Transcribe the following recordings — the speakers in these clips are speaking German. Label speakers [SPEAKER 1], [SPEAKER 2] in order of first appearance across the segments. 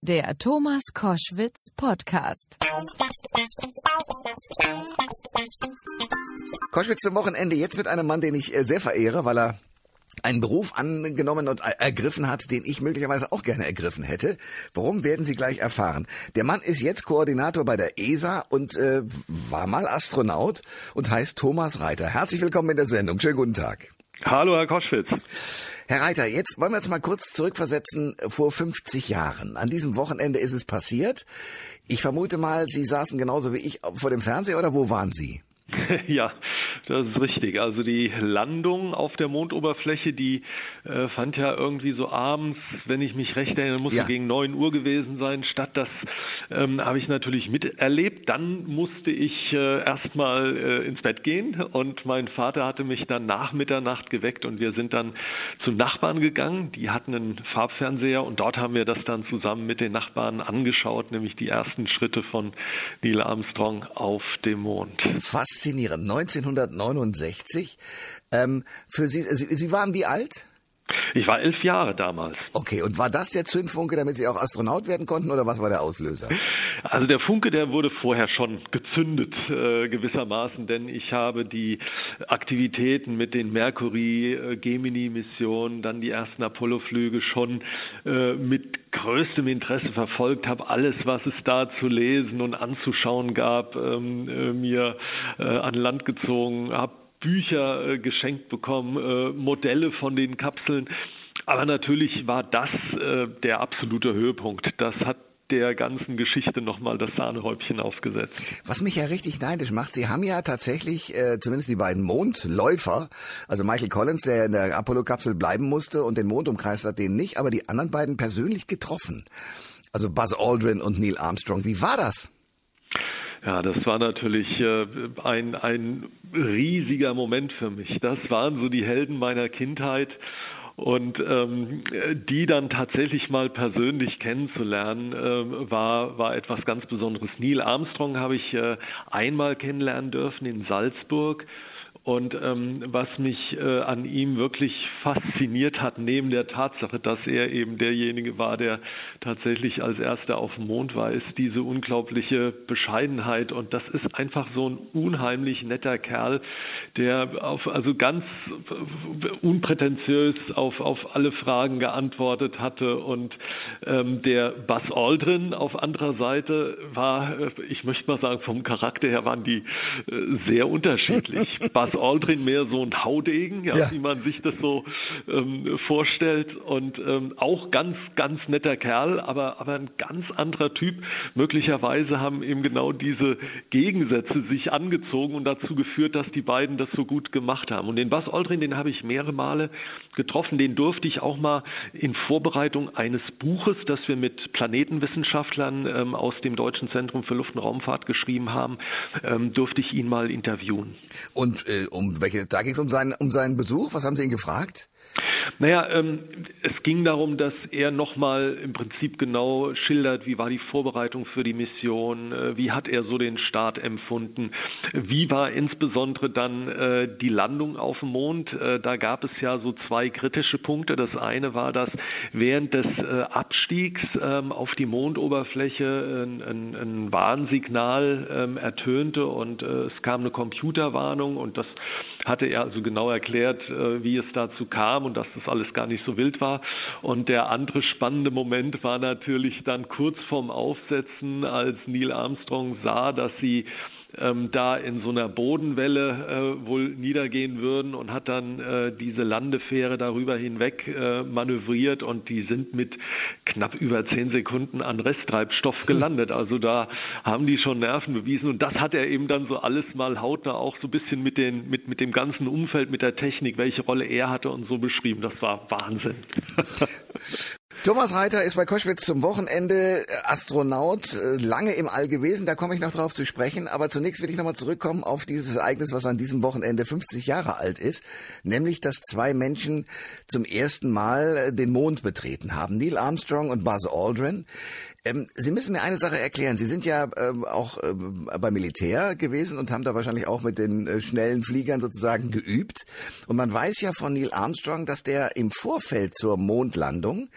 [SPEAKER 1] Der Thomas Koschwitz Podcast.
[SPEAKER 2] Koschwitz zum Wochenende jetzt mit einem Mann, den ich äh, sehr verehre, weil er einen Beruf angenommen und ergriffen hat, den ich möglicherweise auch gerne ergriffen hätte. Warum werden Sie gleich erfahren? Der Mann ist jetzt Koordinator bei der ESA und äh, war mal Astronaut und heißt Thomas Reiter. Herzlich willkommen in der Sendung. Schönen guten Tag.
[SPEAKER 3] Hallo, Herr Koschwitz.
[SPEAKER 2] Herr Reiter, jetzt wollen wir uns mal kurz zurückversetzen vor 50 Jahren. An diesem Wochenende ist es passiert. Ich vermute mal, Sie saßen genauso wie ich vor dem Fernseher oder wo waren Sie?
[SPEAKER 3] ja, das ist richtig. Also die Landung auf der Mondoberfläche, die äh, fand ja irgendwie so abends, wenn ich mich recht erinnere, muss ja. gegen neun Uhr gewesen sein. Statt das ähm, habe ich natürlich miterlebt. Dann musste ich äh, erstmal äh, ins Bett gehen und mein Vater hatte mich dann nach Mitternacht geweckt und wir sind dann zu Nachbarn gegangen. Die hatten einen Farbfernseher und dort haben wir das dann zusammen mit den Nachbarn angeschaut, nämlich die ersten Schritte von Neil Armstrong auf dem Mond.
[SPEAKER 2] Faszinierend. 1900 1969. Ähm, für Sie, Sie waren wie alt?
[SPEAKER 3] Ich war elf Jahre damals.
[SPEAKER 2] Okay, und war das der Zündfunke, damit Sie auch Astronaut werden konnten, oder was war der Auslöser?
[SPEAKER 3] Also der Funke, der wurde vorher schon gezündet äh, gewissermaßen, denn ich habe die Aktivitäten mit den Mercury-Gemini-Missionen, dann die ersten Apollo-Flüge schon äh, mit größtem Interesse verfolgt, habe alles, was es da zu lesen und anzuschauen gab, ähm, äh, mir äh, an Land gezogen, habe Bücher äh, geschenkt bekommen, äh, Modelle von den Kapseln. Aber natürlich war das äh, der absolute Höhepunkt. Das hat der ganzen Geschichte nochmal das Sahnehäubchen aufgesetzt.
[SPEAKER 2] Was mich ja richtig neidisch macht, Sie haben ja tatsächlich, äh, zumindest die beiden Mondläufer, also Michael Collins, der in der Apollo-Kapsel bleiben musste und den Mond umkreist hat, den nicht, aber die anderen beiden persönlich getroffen. Also Buzz Aldrin und Neil Armstrong. Wie war das?
[SPEAKER 3] Ja, das war natürlich äh, ein, ein riesiger Moment für mich. Das waren so die Helden meiner Kindheit und ähm, die dann tatsächlich mal persönlich kennenzulernen, äh, war, war etwas ganz Besonderes. Neil Armstrong habe ich äh, einmal kennenlernen dürfen in Salzburg. Und ähm, was mich äh, an ihm wirklich fasziniert hat, neben der Tatsache, dass er eben derjenige war, der tatsächlich als erster auf dem Mond war, ist diese unglaubliche Bescheidenheit. Und das ist einfach so ein unheimlich netter Kerl, der auf, also ganz unprätentiös auf, auf alle Fragen geantwortet hatte. Und ähm, der Buzz Aldrin auf anderer Seite war, äh, ich möchte mal sagen, vom Charakter her waren die äh, sehr unterschiedlich. Buzz Aldrin mehr so ein Haudegen, ja, ja. wie man sich das so ähm, vorstellt und ähm, auch ganz, ganz netter Kerl, aber, aber ein ganz anderer Typ. Möglicherweise haben eben genau diese Gegensätze sich angezogen und dazu geführt, dass die beiden das so gut gemacht haben. Und den Buzz Aldrin, den habe ich mehrere Male getroffen, den durfte ich auch mal in Vorbereitung eines Buches, das wir mit Planetenwissenschaftlern ähm, aus dem Deutschen Zentrum für Luft- und Raumfahrt geschrieben haben, ähm, durfte ich ihn mal interviewen.
[SPEAKER 2] Und äh, um welche, da ging es um seinen, um seinen Besuch. Was haben Sie ihn gefragt?
[SPEAKER 3] Naja, ähm, es ging darum, dass er nochmal im Prinzip genau schildert, wie war die Vorbereitung für die Mission, äh, wie hat er so den Start empfunden, wie war insbesondere dann äh, die Landung auf dem Mond. Äh, da gab es ja so zwei kritische Punkte. Das eine war, dass während des äh, Abstiegs ähm, auf die Mondoberfläche ein, ein, ein Warnsignal ähm, ertönte und äh, es kam eine Computerwarnung und das hatte er also genau erklärt, äh, wie es dazu kam und dass das alles gar nicht so wild war. Und der andere spannende Moment war natürlich dann kurz vorm Aufsetzen, als Neil Armstrong sah, dass sie ähm, da in so einer Bodenwelle äh, wohl niedergehen würden und hat dann äh, diese Landefähre darüber hinweg äh, manövriert und die sind mit knapp über zehn Sekunden an Resttreibstoff hm. gelandet. Also da haben die schon Nerven bewiesen und das hat er eben dann so alles mal hautnah auch so ein bisschen mit den mit mit dem ganzen Umfeld, mit der Technik, welche Rolle er hatte und so beschrieben. Das war Wahnsinn.
[SPEAKER 2] Thomas Reiter ist bei Koschwitz zum Wochenende äh, Astronaut, äh, lange im All gewesen, da komme ich noch drauf zu sprechen. Aber zunächst will ich nochmal zurückkommen auf dieses Ereignis, was an diesem Wochenende 50 Jahre alt ist, nämlich dass zwei Menschen zum ersten Mal äh, den Mond betreten haben, Neil Armstrong und Buzz Aldrin. Ähm, Sie müssen mir eine Sache erklären. Sie sind ja ähm, auch ähm, beim Militär gewesen und haben da wahrscheinlich auch mit den äh, schnellen Fliegern sozusagen geübt. Und man weiß ja von Neil Armstrong, dass der im Vorfeld zur Mondlandung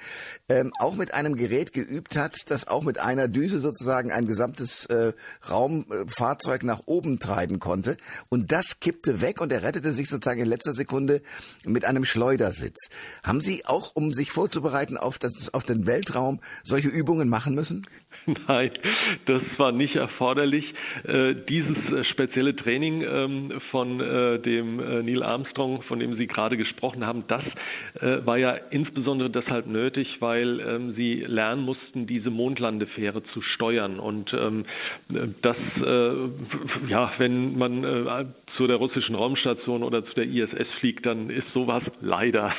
[SPEAKER 2] ähm, auch mit einem Gerät geübt hat, das auch mit einer Düse sozusagen ein gesamtes äh, Raumfahrzeug nach oben treiben konnte. Und das kippte weg und er rettete sich sozusagen in letzter Sekunde mit einem Schleudersitz. Haben Sie auch, um sich vorzubereiten auf, das, auf den Weltraum, solche Übungen machen müssen?
[SPEAKER 3] Nein, das war nicht erforderlich. Äh, dieses äh, spezielle Training ähm, von äh, dem Neil Armstrong, von dem Sie gerade gesprochen haben, das war ja insbesondere deshalb nötig, weil ähm, Sie lernen mussten, diese Mondlandefähre zu steuern. Und ähm, das, ja, wenn man zu der russischen Raumstation oder zu der ISS fliegt, dann ist sowas leider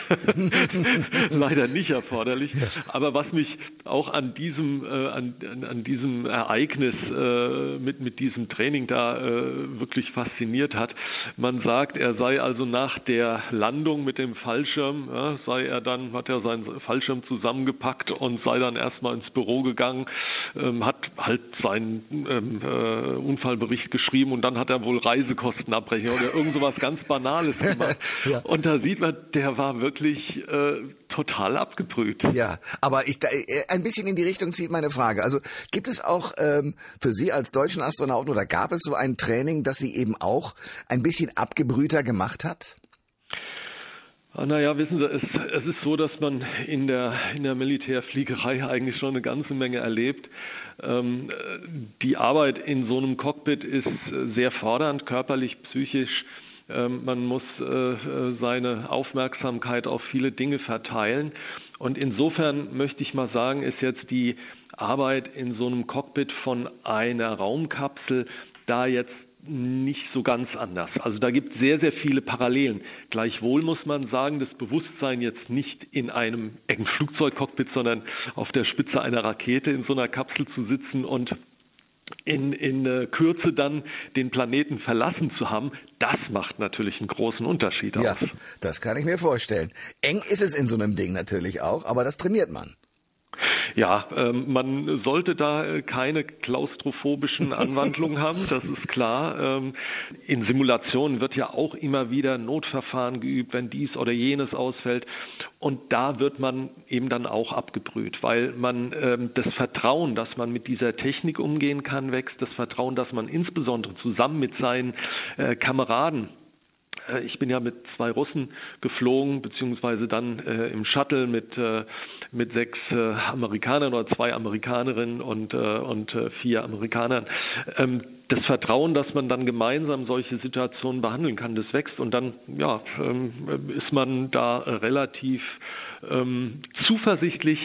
[SPEAKER 3] leider nicht erforderlich. Aber was mich auch an diesem äh, an, an diesem Ereignis äh, mit mit diesem Training da äh, wirklich fasziniert hat, man sagt, er sei also nach der Landung mit dem Fallschirm, ja, sei er dann hat er seinen Fallschirm zusammengepackt und sei dann erstmal ins Büro gegangen, ähm, hat halt seinen ähm, äh, Unfallbericht geschrieben und dann hat er wohl Reisekosten Abrechnung oder irgend sowas ganz Banales gemacht. ja. Und da sieht man, der war wirklich äh, total abgebrüht.
[SPEAKER 2] Ja, aber ich da, äh, ein bisschen in die Richtung zieht meine Frage. Also gibt es auch ähm, für Sie als deutschen Astronauten oder gab es so ein Training, das Sie eben auch ein bisschen abgebrühter gemacht hat?
[SPEAKER 3] Ah, naja, wissen Sie, es, es ist so, dass man in der, in der Militärfliegerei eigentlich schon eine ganze Menge erlebt. Ähm, die Arbeit in so einem Cockpit ist sehr fordernd, körperlich, psychisch. Ähm, man muss äh, seine Aufmerksamkeit auf viele Dinge verteilen. Und insofern möchte ich mal sagen, ist jetzt die Arbeit in so einem Cockpit von einer Raumkapsel da jetzt nicht so ganz anders. Also da gibt es sehr, sehr viele Parallelen. Gleichwohl muss man sagen, das Bewusstsein jetzt nicht in einem engen Flugzeugcockpit, sondern auf der Spitze einer Rakete in so einer Kapsel zu sitzen und in, in äh, Kürze dann den Planeten verlassen zu haben, das macht natürlich einen großen Unterschied
[SPEAKER 2] aus. Ja, das kann ich mir vorstellen. Eng ist es in so einem Ding natürlich auch, aber das trainiert man.
[SPEAKER 3] Ja, ähm, man sollte da äh, keine klaustrophobischen Anwandlungen haben, das ist klar. Ähm, in Simulationen wird ja auch immer wieder Notverfahren geübt, wenn dies oder jenes ausfällt. Und da wird man eben dann auch abgebrüht, weil man ähm, das Vertrauen, dass man mit dieser Technik umgehen kann, wächst, das Vertrauen, dass man insbesondere zusammen mit seinen äh, Kameraden äh, ich bin ja mit zwei Russen geflogen, beziehungsweise dann äh, im Shuttle mit, äh, mit sechs äh, Amerikanern oder zwei Amerikanerinnen und, äh, und äh, vier Amerikanern. Ähm, das Vertrauen, dass man dann gemeinsam solche Situationen behandeln kann, das wächst und dann ja, ähm, ist man da relativ ähm, zuversichtlich,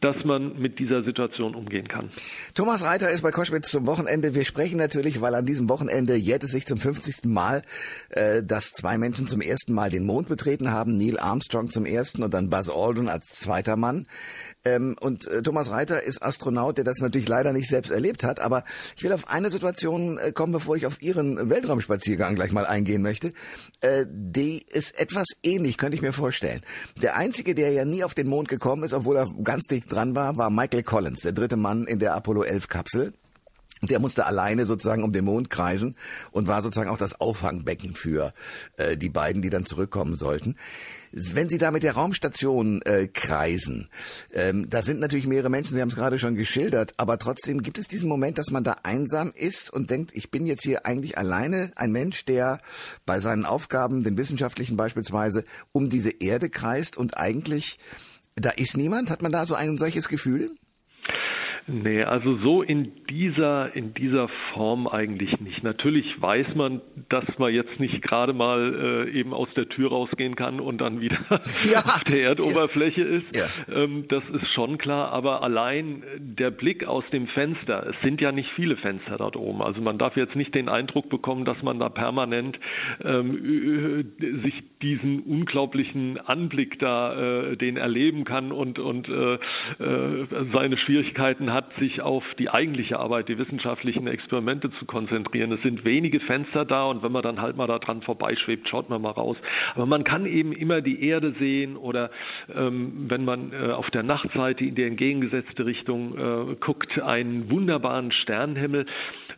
[SPEAKER 3] dass man mit dieser Situation umgehen kann.
[SPEAKER 2] Thomas Reiter ist bei Koschwitz zum Wochenende. Wir sprechen natürlich, weil an diesem Wochenende jährt es sich zum 50. Mal, äh, dass zwei Menschen zum ersten Mal den Mond betreten haben. Neil Armstrong zum ersten und dann Buzz Aldrin als zweiter Mann. Ähm, und äh, Thomas Reiter ist Astronaut, der das natürlich leider nicht selbst erlebt hat. Aber ich will auf eine Situation äh, kommen, bevor ich auf Ihren Weltraumspaziergang gleich mal eingehen möchte. Äh, die ist etwas ähnlich, könnte ich mir vorstellen. Der einzige, der ja nie auf den Mond gekommen ist, obwohl er ganz dicht dran war, war Michael Collins, der dritte Mann in der Apollo 11 Kapsel. Der musste alleine sozusagen um den Mond kreisen und war sozusagen auch das Auffangbecken für äh, die beiden, die dann zurückkommen sollten. Wenn Sie da mit der Raumstation äh, kreisen, ähm, da sind natürlich mehrere Menschen, Sie haben es gerade schon geschildert, aber trotzdem gibt es diesen Moment, dass man da einsam ist und denkt, ich bin jetzt hier eigentlich alleine, ein Mensch, der bei seinen Aufgaben, den wissenschaftlichen beispielsweise, um diese Erde kreist und eigentlich da ist niemand? Hat man da so ein solches Gefühl?
[SPEAKER 3] Nee, also so in dieser, in dieser Form eigentlich nicht. Natürlich weiß man, dass man jetzt nicht gerade mal äh, eben aus der Tür rausgehen kann und dann wieder ja. auf der Erdoberfläche ja. ist. Ja. Ähm, das ist schon klar, aber allein der Blick aus dem Fenster, es sind ja nicht viele Fenster dort oben. Also man darf jetzt nicht den Eindruck bekommen, dass man da permanent ähm, sich diesen unglaublichen Anblick da, äh, den erleben kann und, und äh, äh seine Schwierigkeiten hat hat, sich auf die eigentliche Arbeit, die wissenschaftlichen Experimente zu konzentrieren. Es sind wenige Fenster da und wenn man dann halt mal da dran vorbeischwebt, schaut man mal raus. Aber man kann eben immer die Erde sehen oder ähm, wenn man äh, auf der Nachtseite in die entgegengesetzte Richtung äh, guckt, einen wunderbaren Sternenhimmel.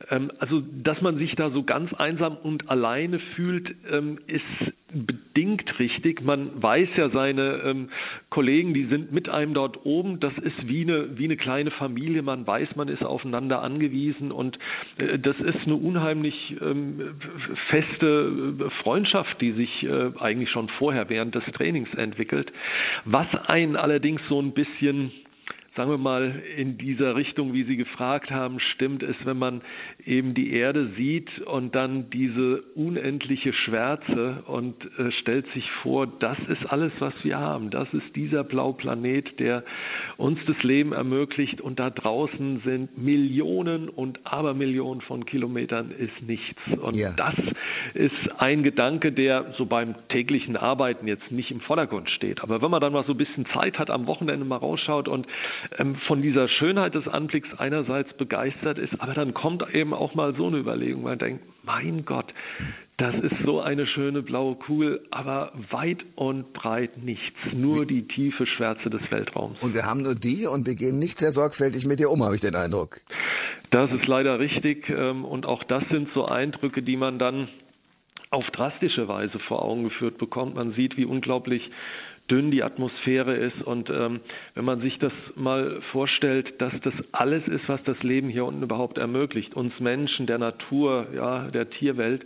[SPEAKER 3] Ähm, also, dass man sich da so ganz einsam und alleine fühlt, ähm, ist bedingt richtig. Man weiß ja, seine ähm, Kollegen, die sind mit einem dort oben. Das ist wie eine, wie eine kleine Familie. Man weiß, man ist aufeinander angewiesen und äh, das ist eine unheimlich feste äh, Freundschaft, die sich äh, eigentlich schon vorher während des Trainings entwickelt. Was einen allerdings so ein bisschen sagen wir mal, in dieser Richtung, wie Sie gefragt haben, stimmt es, wenn man eben die Erde sieht und dann diese unendliche Schwärze und äh, stellt sich vor, das ist alles, was wir haben. Das ist dieser Blauplanet, der uns das Leben ermöglicht und da draußen sind Millionen und Abermillionen von Kilometern ist nichts. Und ja. das ist ein Gedanke, der so beim täglichen Arbeiten jetzt nicht im Vordergrund steht. Aber wenn man dann mal so ein bisschen Zeit hat, am Wochenende mal rausschaut und von dieser Schönheit des Anblicks einerseits begeistert ist, aber dann kommt eben auch mal so eine Überlegung, man denkt, mein Gott, das ist so eine schöne blaue Kugel, aber weit und breit nichts, nur die tiefe Schwärze des Weltraums.
[SPEAKER 2] Und wir haben nur die und wir gehen nicht sehr sorgfältig mit ihr um, habe ich den Eindruck.
[SPEAKER 3] Das ist leider richtig ähm, und auch das sind so Eindrücke, die man dann auf drastische Weise vor Augen geführt bekommt. Man sieht, wie unglaublich dünn die Atmosphäre ist. Und ähm, wenn man sich das mal vorstellt, dass das alles ist, was das Leben hier unten überhaupt ermöglicht, uns Menschen, der Natur, ja, der Tierwelt,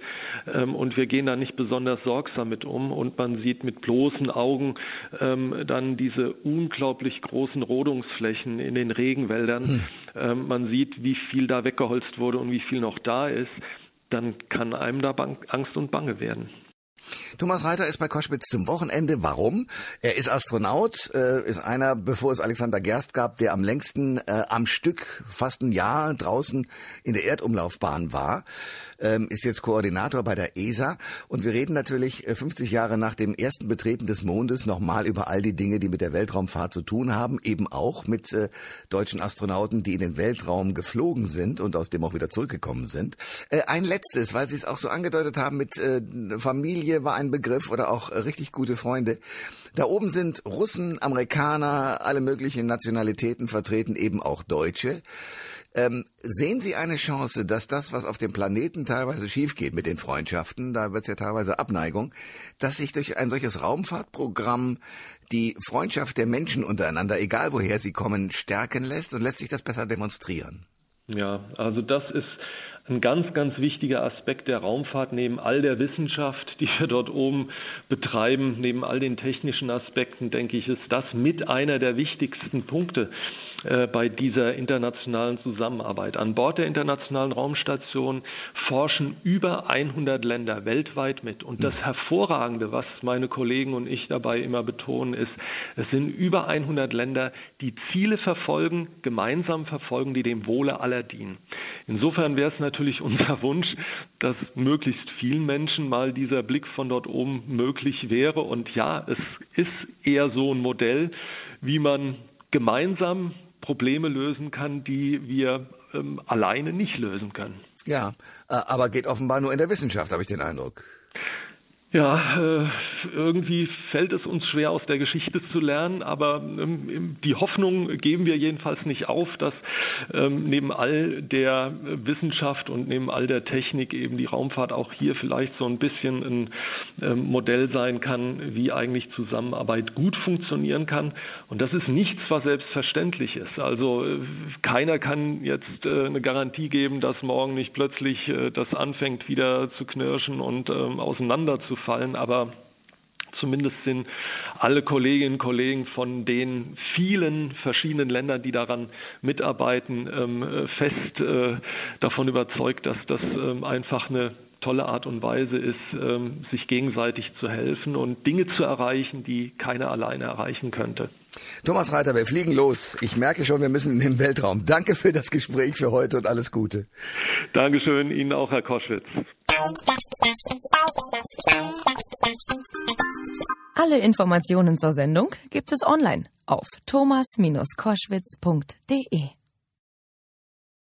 [SPEAKER 3] ähm, und wir gehen da nicht besonders sorgsam mit um und man sieht mit bloßen Augen ähm, dann diese unglaublich großen Rodungsflächen in den Regenwäldern. Hm. Ähm, man sieht, wie viel da weggeholzt wurde und wie viel noch da ist dann kann einem da Angst und Bange werden.
[SPEAKER 2] Thomas Reiter ist bei Koschwitz zum Wochenende. Warum? Er ist Astronaut, äh, ist einer, bevor es Alexander Gerst gab, der am längsten äh, am Stück fast ein Jahr draußen in der Erdumlaufbahn war ähm, ist jetzt Koordinator bei der ESA. Und wir reden natürlich 50 äh, Jahre nach dem ersten Betreten des Mondes nochmal über all die Dinge, die mit der Weltraumfahrt zu tun haben. Eben auch mit äh, deutschen Astronauten, die in den Weltraum geflogen sind und aus dem auch wieder zurückgekommen sind. Äh, ein letztes, weil Sie es auch so angedeutet haben, mit äh, Familie war ein Begriff oder auch äh, richtig gute Freunde. Da oben sind Russen, Amerikaner, alle möglichen Nationalitäten vertreten, eben auch Deutsche. Ähm, sehen Sie eine Chance, dass das, was auf dem Planeten teilweise schief geht mit den Freundschaften, da wird es ja teilweise Abneigung, dass sich durch ein solches Raumfahrtprogramm die Freundschaft der Menschen untereinander, egal woher sie kommen, stärken lässt und lässt sich das besser demonstrieren?
[SPEAKER 3] Ja, also das ist ein ganz, ganz wichtiger Aspekt der Raumfahrt neben all der Wissenschaft, die wir dort oben betreiben, neben all den technischen Aspekten, denke ich, ist das mit einer der wichtigsten Punkte, äh, bei dieser internationalen Zusammenarbeit. An Bord der Internationalen Raumstation forschen über 100 Länder weltweit mit. Und das Hervorragende, was meine Kollegen und ich dabei immer betonen, ist, es sind über 100 Länder, die Ziele verfolgen, gemeinsam verfolgen, die dem Wohle aller dienen. Insofern wäre es natürlich unser Wunsch, dass möglichst vielen Menschen mal dieser Blick von dort oben möglich wäre. Und ja, es ist eher so ein Modell, wie man gemeinsam Probleme lösen kann, die wir ähm, alleine nicht lösen können.
[SPEAKER 2] Ja, aber geht offenbar nur in der Wissenschaft, habe ich den Eindruck.
[SPEAKER 3] Ja, äh, irgendwie fällt es uns schwer, aus der Geschichte zu lernen, aber ähm, die Hoffnung geben wir jedenfalls nicht auf, dass ähm, neben all der Wissenschaft und neben all der Technik eben die Raumfahrt auch hier vielleicht so ein bisschen ein ähm, Modell sein kann, wie eigentlich Zusammenarbeit gut funktionieren kann. Und das ist nichts, was selbstverständlich ist. Also äh, keiner kann jetzt äh, eine Garantie geben, dass morgen nicht plötzlich das anfängt wieder zu knirschen und auseinanderzufallen fallen, aber zumindest sind alle Kolleginnen und Kollegen von den vielen verschiedenen Ländern, die daran mitarbeiten, ähm, fest äh, davon überzeugt, dass das ähm, einfach eine tolle Art und Weise ist, ähm, sich gegenseitig zu helfen und Dinge zu erreichen, die keiner alleine erreichen könnte.
[SPEAKER 2] Thomas Reiter, wir fliegen los. Ich merke schon, wir müssen in den Weltraum. Danke für das Gespräch für heute und alles Gute.
[SPEAKER 3] Dankeschön, Ihnen auch, Herr Koschwitz.
[SPEAKER 1] Alle Informationen zur Sendung gibt es online auf thomas-koschwitz.de.